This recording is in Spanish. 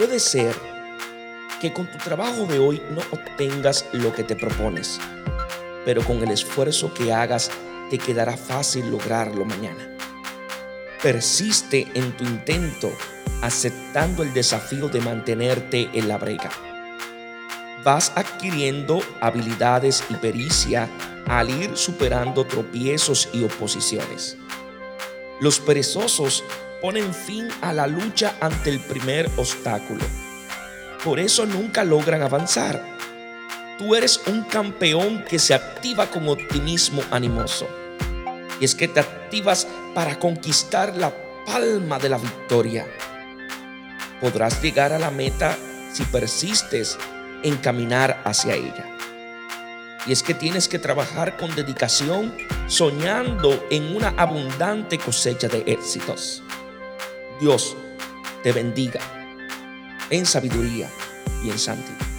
Puede ser que con tu trabajo de hoy no obtengas lo que te propones, pero con el esfuerzo que hagas te quedará fácil lograrlo mañana. Persiste en tu intento aceptando el desafío de mantenerte en la brega. Vas adquiriendo habilidades y pericia al ir superando tropiezos y oposiciones. Los perezosos ponen fin a la lucha ante el primer obstáculo. Por eso nunca logran avanzar. Tú eres un campeón que se activa con optimismo animoso. Y es que te activas para conquistar la palma de la victoria. Podrás llegar a la meta si persistes en caminar hacia ella. Y es que tienes que trabajar con dedicación, soñando en una abundante cosecha de éxitos. Dios te bendiga en sabiduría y en santidad.